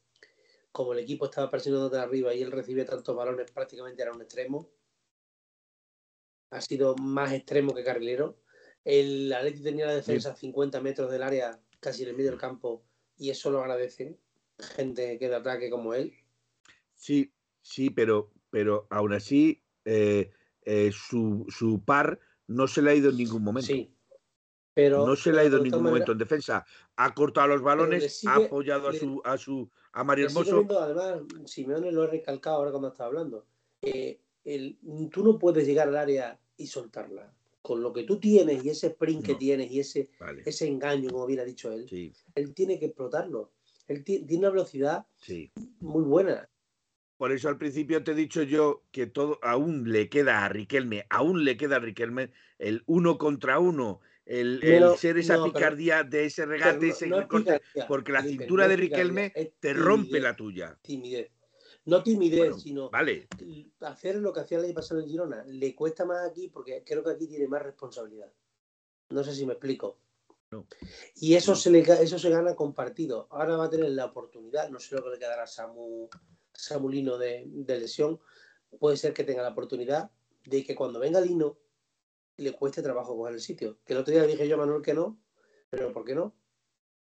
como el equipo estaba presionando de arriba y él recibía tantos balones, prácticamente era un extremo. Ha sido más extremo que carrilero. El Atleti tenía la defensa a 50 metros del área, casi en el medio del campo, y eso lo agradece gente que de ataque como él. Sí, sí, pero, pero aún así eh, eh, su, su par no se le ha ido en ningún momento. Sí. Pero, no se le ha ido en ningún momento en defensa. Ha cortado los balones, ha apoyado a su, a su a Mario Hermoso. además, Simeone lo he recalcado ahora cuando estaba hablando. Eh, el, tú no puedes llegar al área y soltarla. Con lo que tú tienes y ese sprint que tienes y ese, ese engaño, como bien ha dicho él, él tiene que explotarlo. Él tiene una velocidad muy buena. Por eso al principio te he dicho yo que todo aún le queda a Riquelme, aún le queda a Riquelme el uno contra uno, el, ser esa picardía de ese regate, ese porque la cintura de Riquelme te rompe la tuya. Timidez. No timidez, sino vale. hacer lo que hacía el año pasado en Girona. Le cuesta más aquí porque creo que aquí tiene más responsabilidad. No sé si me explico. Y eso se, le, eso se gana con partido. Ahora va a tener la oportunidad, no sé lo que le quedará a Samu Samulino de, de lesión, puede ser que tenga la oportunidad de que cuando venga Lino le cueste trabajo coger el sitio. Que el otro día dije yo a Manuel que no, pero ¿por qué no?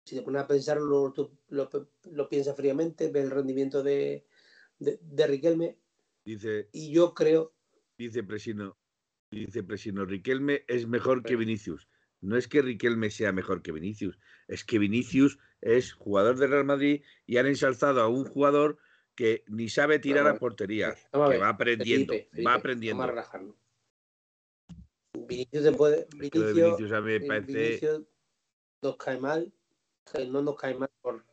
Si te pones a pensarlo, lo, lo, piensas fríamente, ve el rendimiento de, de, Riquelme. Dice, y yo creo. Dice Presino, dice Presino, Riquelme es mejor que Vinicius. No es que Riquelme sea mejor que Vinicius, es que Vinicius es jugador de Real Madrid y han ensalzado a un jugador que ni sabe tirar a portería, que va aprendiendo, va aprendiendo. Vinicius se puede. Vinicius, a mí me parece. Vinicius nos cae mal, no nos cae mal por.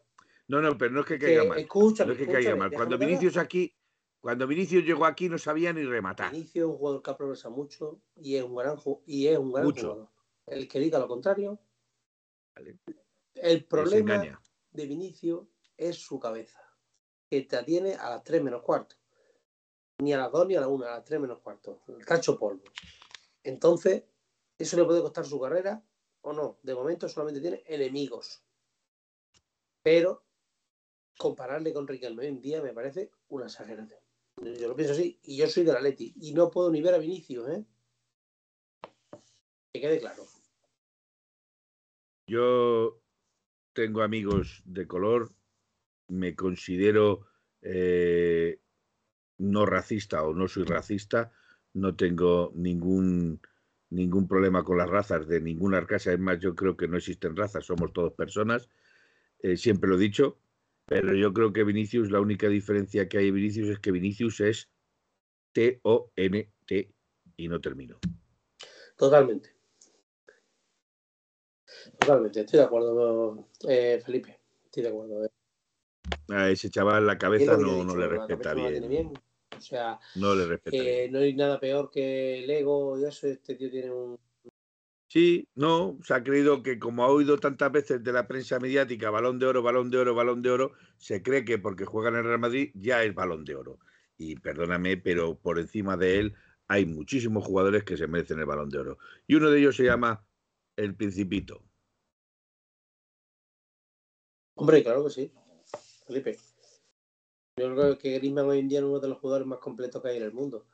No, no, pero no es que caiga mal. no es que caiga mal. Cuando Vinicius aquí, cuando Vinicius llegó aquí no sabía ni rematar. Vinicius es un jugador que progresa mucho y es un gran, y es un gran jugador. El que diga lo contrario. El problema de Vinicius es su cabeza que te atiene a las 3 menos cuarto. Ni a las 2 ni a las 1, a las 3 menos cuarto. El cacho polvo. Entonces, ¿eso le puede costar su carrera o no? De momento solamente tiene enemigos. Pero compararle con Riquelme en día me parece una exageración. Yo lo pienso así. Y yo soy de la Leti. Y no puedo ni ver a Vinicius, ¿eh? Que quede claro. Yo tengo amigos de color me considero eh, no racista o no soy racista, no tengo ningún, ningún problema con las razas de ninguna casa, es más, yo creo que no existen razas, somos todos personas, eh, siempre lo he dicho, pero yo creo que Vinicius, la única diferencia que hay en Vinicius es que Vinicius es T-O-N-T y no termino. Totalmente. Totalmente, estoy de acuerdo, eh, Felipe. Estoy de acuerdo a ese chaval la cabeza no, no, le respeta bien. O sea, no le respeta No hay nada peor que el ego y eso. Este tío tiene un. Sí, no, se ha creído que como ha oído tantas veces de la prensa mediática, balón de oro, balón de oro, balón de oro, se cree que porque juega en el Real Madrid ya es balón de oro. Y perdóname, pero por encima de él hay muchísimos jugadores que se merecen el balón de oro. Y uno de ellos se llama el Principito. Hombre, claro que sí. Felipe. Yo creo que Griezmann hoy en día es uno de los jugadores más completos que hay en el mundo.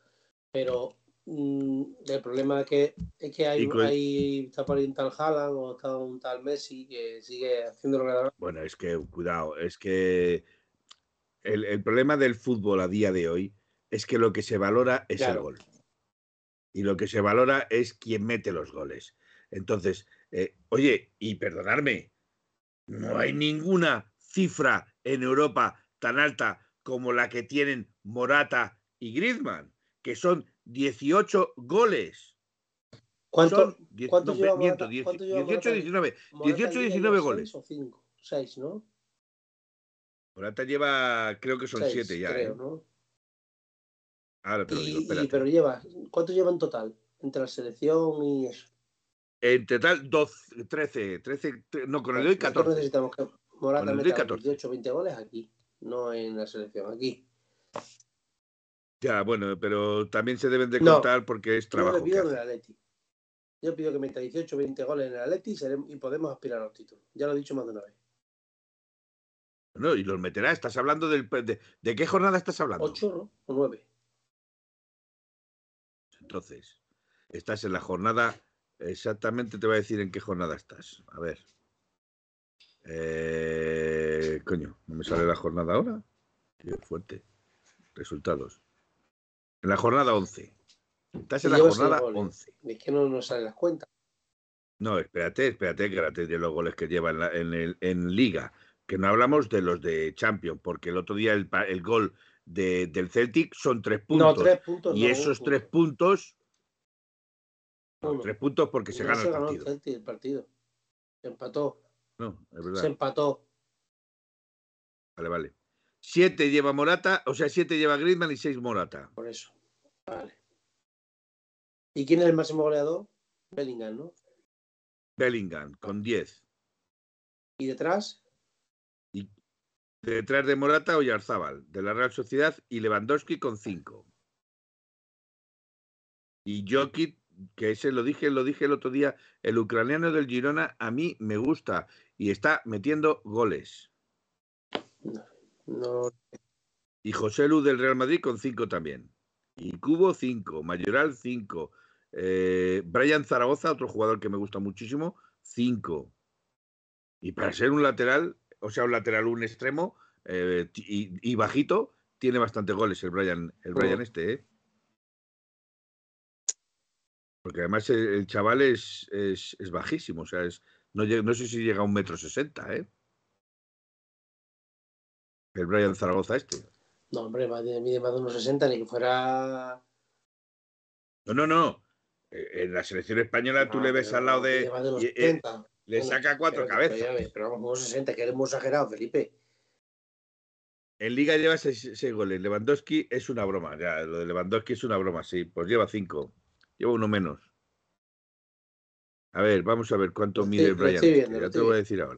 Pero mm, el problema es que, es que hay, hay, está por ahí un tal Haaland o está un tal Messi que sigue haciendo lo que Bueno, es que, cuidado, es que el, problema del fútbol a día de hoy es que lo que se valora es el gol. Y lo que se valora es quien mete los goles. Entonces, eh, oye, y perdonarme, no hay ninguna cifra en Europa tan alta como la que tienen Morata y Griezmann, que son 18 goles. ¿Cuánto, Son diez- cuánto no, lleva miento, Morata- diez- cuánto lleva 18, Morata? 19. Morata 18, lleva 19 ya goles. seis o cinco, seis, ¿no? Morata lleva, creo que son Seis, 7 ya. creo, ¿eh? ¿no? Ahora te lo Y- digo, y- pero lleva, ¿cuánto lleva en total? Entre la selección y eso. En total, 12, 13, 13, tre- no, con el de hoy Nosotros 14. necesitamos que Morata 14. 18 20 goles aquí, no en la selección, aquí. Ya, bueno, pero también se deben de No. contar porque es Yo trabajo. que pido en el Atleti. Yo pido que meta 18 20 goles en el Atleti y, seremos- y podemos aspirar a los títulos. Ya lo he dicho más de una vez. No, y los meterá. Estás hablando del. De, ¿de qué jornada estás hablando? 8 ¿no? o 9. Entonces, estás en la jornada. Exactamente te voy a decir en qué jornada estás. A ver. Eh, coño, ¿no me sale la jornada ahora? Qué fuerte. Resultados. En la jornada 11. Estás en la jornada goles. 11. Es que no nos salen las cuentas. No, espérate, espérate, que ahora te diré los goles que lleva en, la- en el- en Liga. Que no hablamos de los de Champions, porque el otro día el, gol de- del Celtic son tres puntos. No, 3 puntos. y no, esos punto. tres puntos. no, tres puntos porque se gana el ganó partido. Celtic el partido. Empató. No, es Se verdad. empató. Vale, vale. Siete lleva Morata, o sea, siete lleva Griezmann y seis Morata. Por eso. Vale. ¿Y quién es el máximo goleador? Bellingham, ¿no? Bellingham con 10. ¿Y detrás? Detrás de Morata, Oyarzábal, de la Real Sociedad y Lewandowski con 5. Y Jokic, que ese lo dije, lo dije el otro día, el ucraniano del Girona a mí me gusta y está metiendo goles. No. Y José Lu del Real Madrid con 5 también. Y Cubo 5, Mayoral 5. Eh, Brian Zaragoza, otro jugador que me gusta muchísimo, 5. Y para ser un lateral, o sea, un lateral, un extremo eh, y, y bajito, tiene bastantes goles el Brian, el Brian Oh. este, ¿eh? Porque además el, el chaval es, es, es bajísimo, o sea, es, no, no sé si llega a un metro sesenta, ¿eh? El Brian Zaragoza este. No, hombre, mide más de unos 60, ni que fuera. No, no, no. Eh, En la selección española tú No, le ves pero al lado de. más de unos y- eh, 70. le Bueno, saca cuatro pero- cabezas. Pero, ves, pero vamos, unos 60, que eres muy exagerado, Felipe. En Liga lleva seis, seis goles. Lewandowski es una broma. Ya, lo de Lewandowski es una broma, sí. Pues lleva cinco. Lleva uno menos. A ver, vamos a ver cuánto mide lo Brian. estoy viendo, lo ya te lo voy a decir ahora.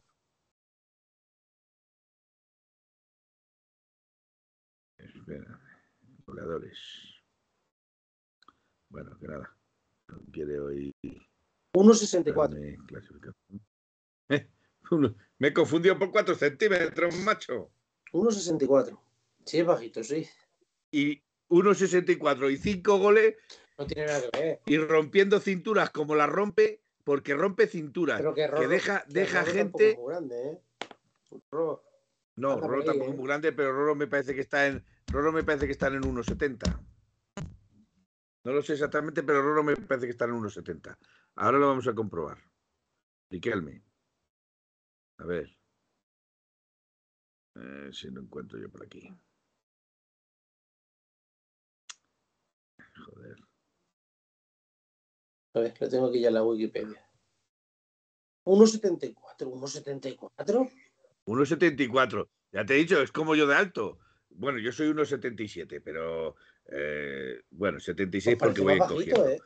Espera. Goleadores. Bueno, que nada. No quiere hoy. 1,64. darme clasificación. Eh, me confundió por cuatro centímetros, macho. 1,64. Sí, es bajito, sí. Y 1,64 y 5 goles No tiene nada que ver. y rompiendo cinturas como la rompe, porque rompe cinturas. Pero que, que Rorro- deja, que deja Rorro tampoco gente. es muy grande, ¿eh? No, ahí, tampoco ¿eh? es muy grande, pero Roro me parece que está en. Roro me parece que están en 1,70. No lo sé exactamente, pero Roro me parece que está en 1,70. Ahora lo vamos a comprobar. Riquelme. A ver. Eh, si lo encuentro yo por aquí. Joder. A ver, lo tengo aquí ya en la Wikipedia. 1,74. 1,74. 1,74. Ya te he dicho, es como yo de alto. Bueno, yo soy 1,77, pero eh, bueno, 76 Pues porque voy encogiendo. ¿eh?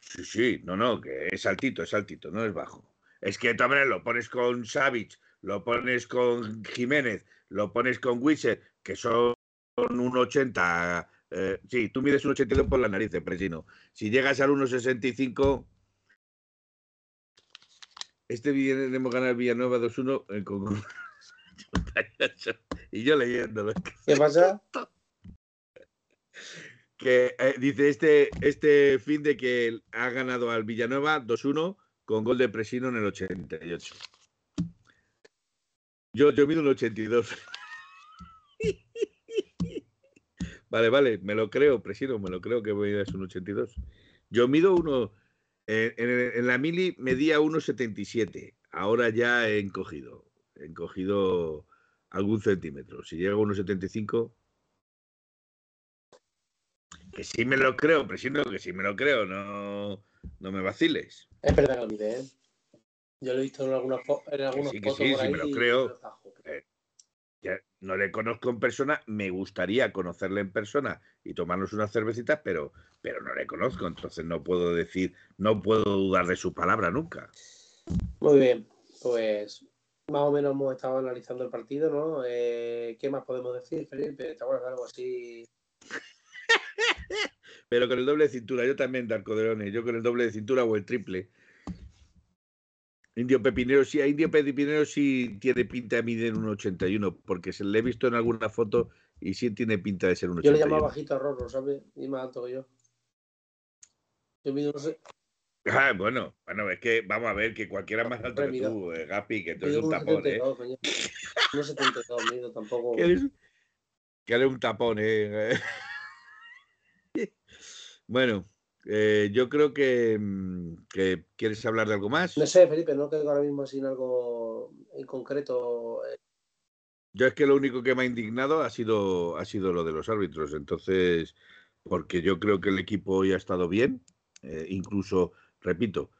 Sí, sí, no, no, que es altito, es altito, no es bajo. Es que también lo pones con Savic, lo pones con Jiménez, lo pones con Wisser, que son un 80. Eh, sí, tú mides un 82 por la nariz, Presino. Si llegas al 1,65. Este viene de ganar Villanueva 2-1 eh, con- y yo leyéndolo. ¿Qué pasa? que eh, dice este, este fin de que ha ganado al Villanueva 2-1 con gol de Presino en el 88. Yo, yo mido un 82. Vale, vale, me lo creo, Presino, me lo creo que voy a un 82. Yo mido uno, eh, en, la mili medía 1,77. Ahora ya he encogido, he encogido algún centímetro. Si llega a 1,75, que sí me lo creo, presiento que sí me lo creo, no, no me vaciles. Es verdad que lo mide, ¿eh? Yo lo he visto en algunas, en algunos sí, que sí, sí, me lo creo. No le conozco en persona, me gustaría conocerle en persona y tomarnos unas cervecitas, pero, pero no le conozco, entonces no puedo decir, no puedo dudar de su palabra nunca. Muy bien, pues más o menos hemos estado analizando el partido, ¿no? Eh, ¿Qué más podemos decir, Felipe? ¿Te acuerdas de algo así? pero con el doble de cintura, yo también, Darko Leone, yo con el doble de cintura o el triple. Indio Pepinero sí, a Indio Pepinero sí tiene pinta de medir un 81, porque se le he visto en alguna foto y sí tiene pinta de ser un 81. Yo le llamaba bajito a Rorro, ¿sabes? Y más alto que yo. Yo mido, no sé. Ah, bueno, bueno, es que vamos a ver que cualquiera más alto que tú, eh, Gapi, que tú eres un tapón, 72, ¿eh? No 72, mido tampoco. Que eres, que eres un tapón, ¿eh? bueno, eh, yo creo mm, que, quieres hablar de algo más. No sé, Felipe, no creo ahora mismo sin algo en concreto. Eh. Yo es que lo único que me ha indignado ha sido, ha sido lo de los árbitros. Entonces, porque yo creo que el equipo hoy ha estado bien. Eh, incluso, repito,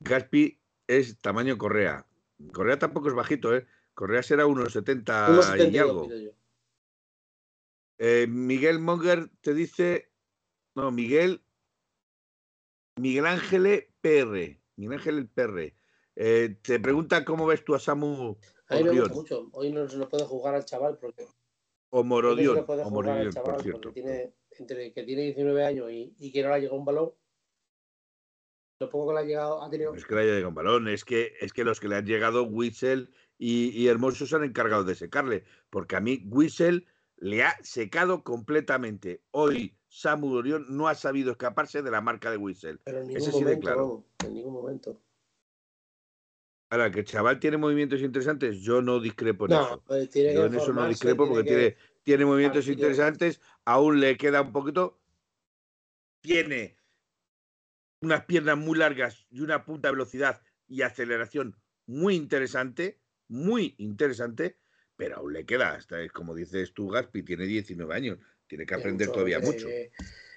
Gaspi es tamaño Correa. Correa tampoco es bajito, ¿eh? Correa será unos 70 y algo. Miguel Monger te dice. No, Miguel Miguel Ángel PR. Miguel Ángel PR. Eh, te pregunta cómo ves tú a Samu. A mí me gusta mucho. Hoy no se lo puede jugar al chaval porque. O Morodión. No o Morodión, por cierto. Tiene, entre que tiene 19 años y, que no le ha llegado un balón. Lo poco que le ha llegado ha tenido. es que le haya llegado un balón, es que, es que los que le han llegado, Whistle y, y Hermoso se han encargado de secarle. Porque a mí, Whistle le ha secado completamente. Hoy Samu Orión no ha sabido escaparse de la marca de Whistle. Pero en ningún momento, claro. en ningún momento. Ahora, que el chaval tiene movimientos interesantes, yo no discrepo en eso. Pues yo en eso no discrepo porque tiene, tiene movimientos interesantes, aún le queda un poquito. Tiene unas piernas muy largas y una punta de velocidad y aceleración muy interesante, muy interesante, pero aún le queda, hasta como dices tú, Gaspi, tiene 19 años, tiene que aprender todavía mucho.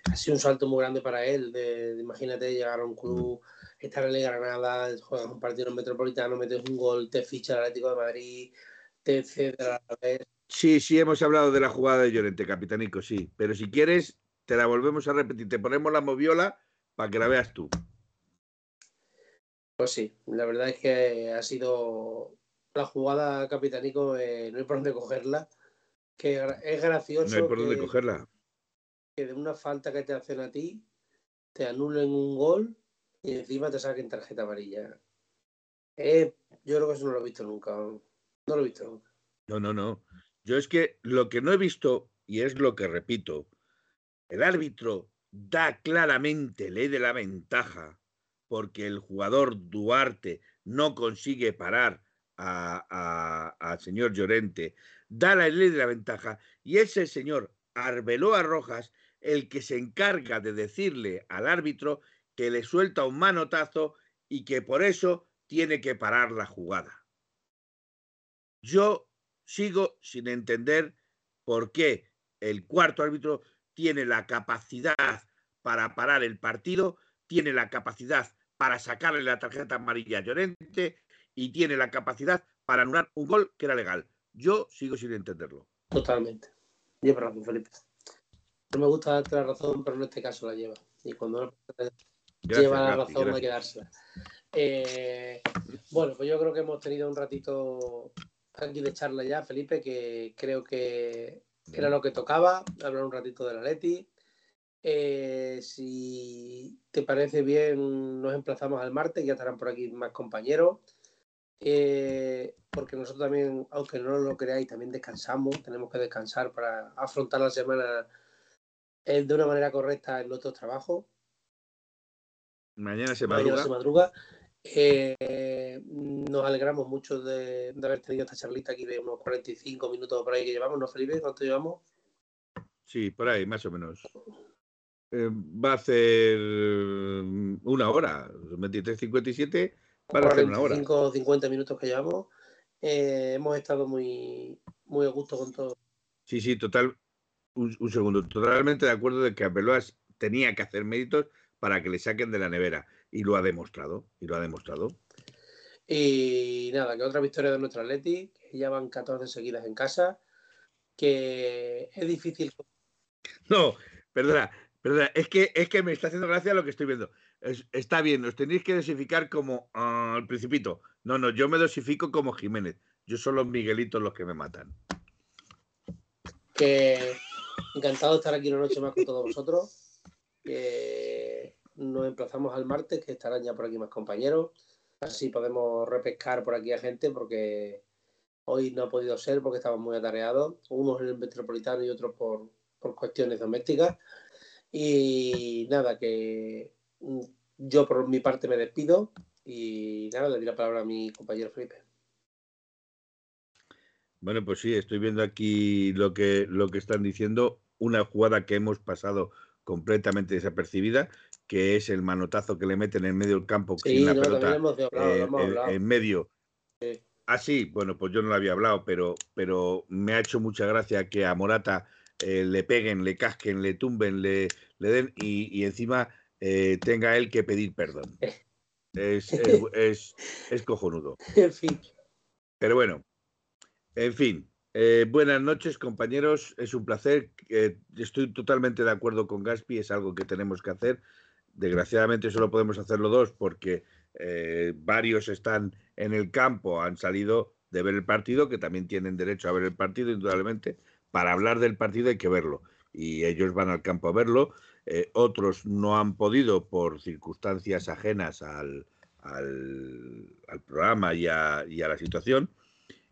ha sido un salto muy grande para él. De, imagínate llegar a un club, estar en la Granada, juegas un partido en Metropolitano, metes un gol, te ficha el Atlético de Madrid, te cede a la vez. Sí, sí, hemos hablado de la jugada de Llorente, capitanico, sí. Pero si quieres, te la volvemos a repetir. Te ponemos la moviola para que la veas tú. Pues sí, la verdad es que ha sido la jugada capitanico, no hay por dónde cogerla que es gracioso. No hay por dónde cogerla. Que de una falta que te hacen a ti, te anulen un gol y encima te saquen tarjeta amarilla. Eh, yo creo que eso no lo he visto nunca. No lo he visto nunca. No, no, no. Yo es que lo que no he visto, y es lo que repito, el árbitro da claramente ley de la ventaja porque el jugador Duarte no consigue parar al señor Llorente da la ley de la ventaja y es el señor Arbeloa Rojas el que se encarga de decirle al árbitro que le suelta un manotazo y que por eso tiene que parar la jugada. Yo sigo sin entender por qué el cuarto árbitro tiene la capacidad para parar el partido, tiene la capacidad para sacarle la tarjeta amarilla a Llorente y tiene la capacidad para anular un gol que era legal. Yo sigo sin entenderlo. Totalmente. Lleva razón, Felipe. No me gusta darte la razón, pero en este caso la lleva. Y cuando lleva la razón hay que dársela. Eh, bueno, pues yo creo que hemos tenido un ratito aquí de charla ya, Felipe, que creo que era lo que tocaba, hablar un ratito de la Leti. Eh, si te parece bien, nos emplazamos al martes, ya estarán por aquí más compañeros. Eh, porque nosotros también, aunque no lo creáis, también descansamos, tenemos que descansar para afrontar la semana eh, de una manera correcta en nuestros trabajos. Mañana se madruga. madruga. Eh, nos alegramos mucho de, haber tenido esta charlita aquí de unos 45 minutos por ahí que llevamos, ¿no, Felipe? ¿Cuánto llevamos? Sí, por ahí, más o menos. va a ser mm, una hora, 23.57 para hacer una hora. 50 minutos que llevamos. Eh, hemos estado muy, muy a gusto con todo. Sí, sí, total. Un, segundo. Totalmente de acuerdo de que Arbeloas tenía que hacer méritos para que le saquen de la nevera. Y lo ha demostrado. Y lo ha demostrado. Y nada, que otra victoria de nuestro Atleti, que ya van 14 seguidas en casa, que es difícil. No, perdona, perdona, es que, es que me está haciendo gracia lo que estoy viendo. Está bien, os tenéis que dosificar como ah, al principito. No, no, yo me dosifico como Jiménez. Yo son los Miguelitos los que me matan. Que encantado de estar aquí una noche más con todos vosotros. Que nos emplazamos al martes, que estarán ya por aquí más compañeros. Así podemos repescar por aquí a gente, porque hoy no ha podido ser porque estamos muy atareados. Unos en el metropolitano y otros por, por cuestiones domésticas. Y nada, que yo por mi parte me despido y nada, le doy la palabra a mi compañero Felipe. Bueno, pues sí, estoy viendo aquí lo que, lo que están diciendo. Una jugada que hemos pasado completamente desapercibida, que es el manotazo que le meten en medio del campo sin la pelota eh, en, medio. Ah, sí, bueno, pues yo no lo había hablado, pero, pero me ha hecho mucha gracia que a Morata eh, le peguen, le casquen, le tumben, le, le den y, encima eh, tenga él que pedir perdón. Es, es, es cojonudo. En fin. Pero bueno, en fin, eh, buenas noches, compañeros. Es un placer. estoy totalmente de acuerdo con Gaspi. Es algo que tenemos que hacer. Desgraciadamente solo podemos hacerlo dos porque eh, varios están en el campo, han salido de ver el partido, que también tienen derecho a ver el partido, indudablemente. Para hablar del partido hay que verlo y ellos van al campo a verlo. Eh, otros no han podido por circunstancias ajenas al, programa y a la situación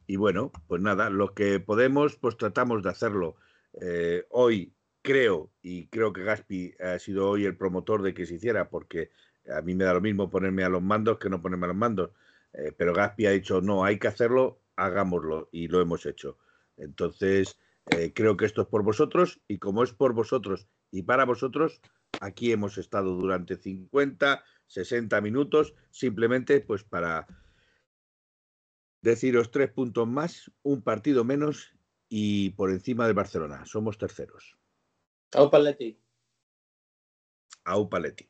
y bueno, pues nada, lo que podemos, pues tratamos de hacerlo. Eh, hoy creo, y creo que Gaspi ha sido hoy el promotor de que se hiciera, porque a mí me da lo mismo ponerme a los mandos que no ponerme a los mandos. Eh, pero Gaspi ha dicho, no, hay que hacerlo, hagámoslo, y lo hemos hecho. Entonces, eh, creo que esto es por vosotros, y como es por vosotros y para vosotros, aquí hemos estado durante 50, 60 minutos, simplemente pues para Deciros tres puntos más, un partido menos y por encima del Barcelona. Somos terceros. Au Paletti. Au Paletti.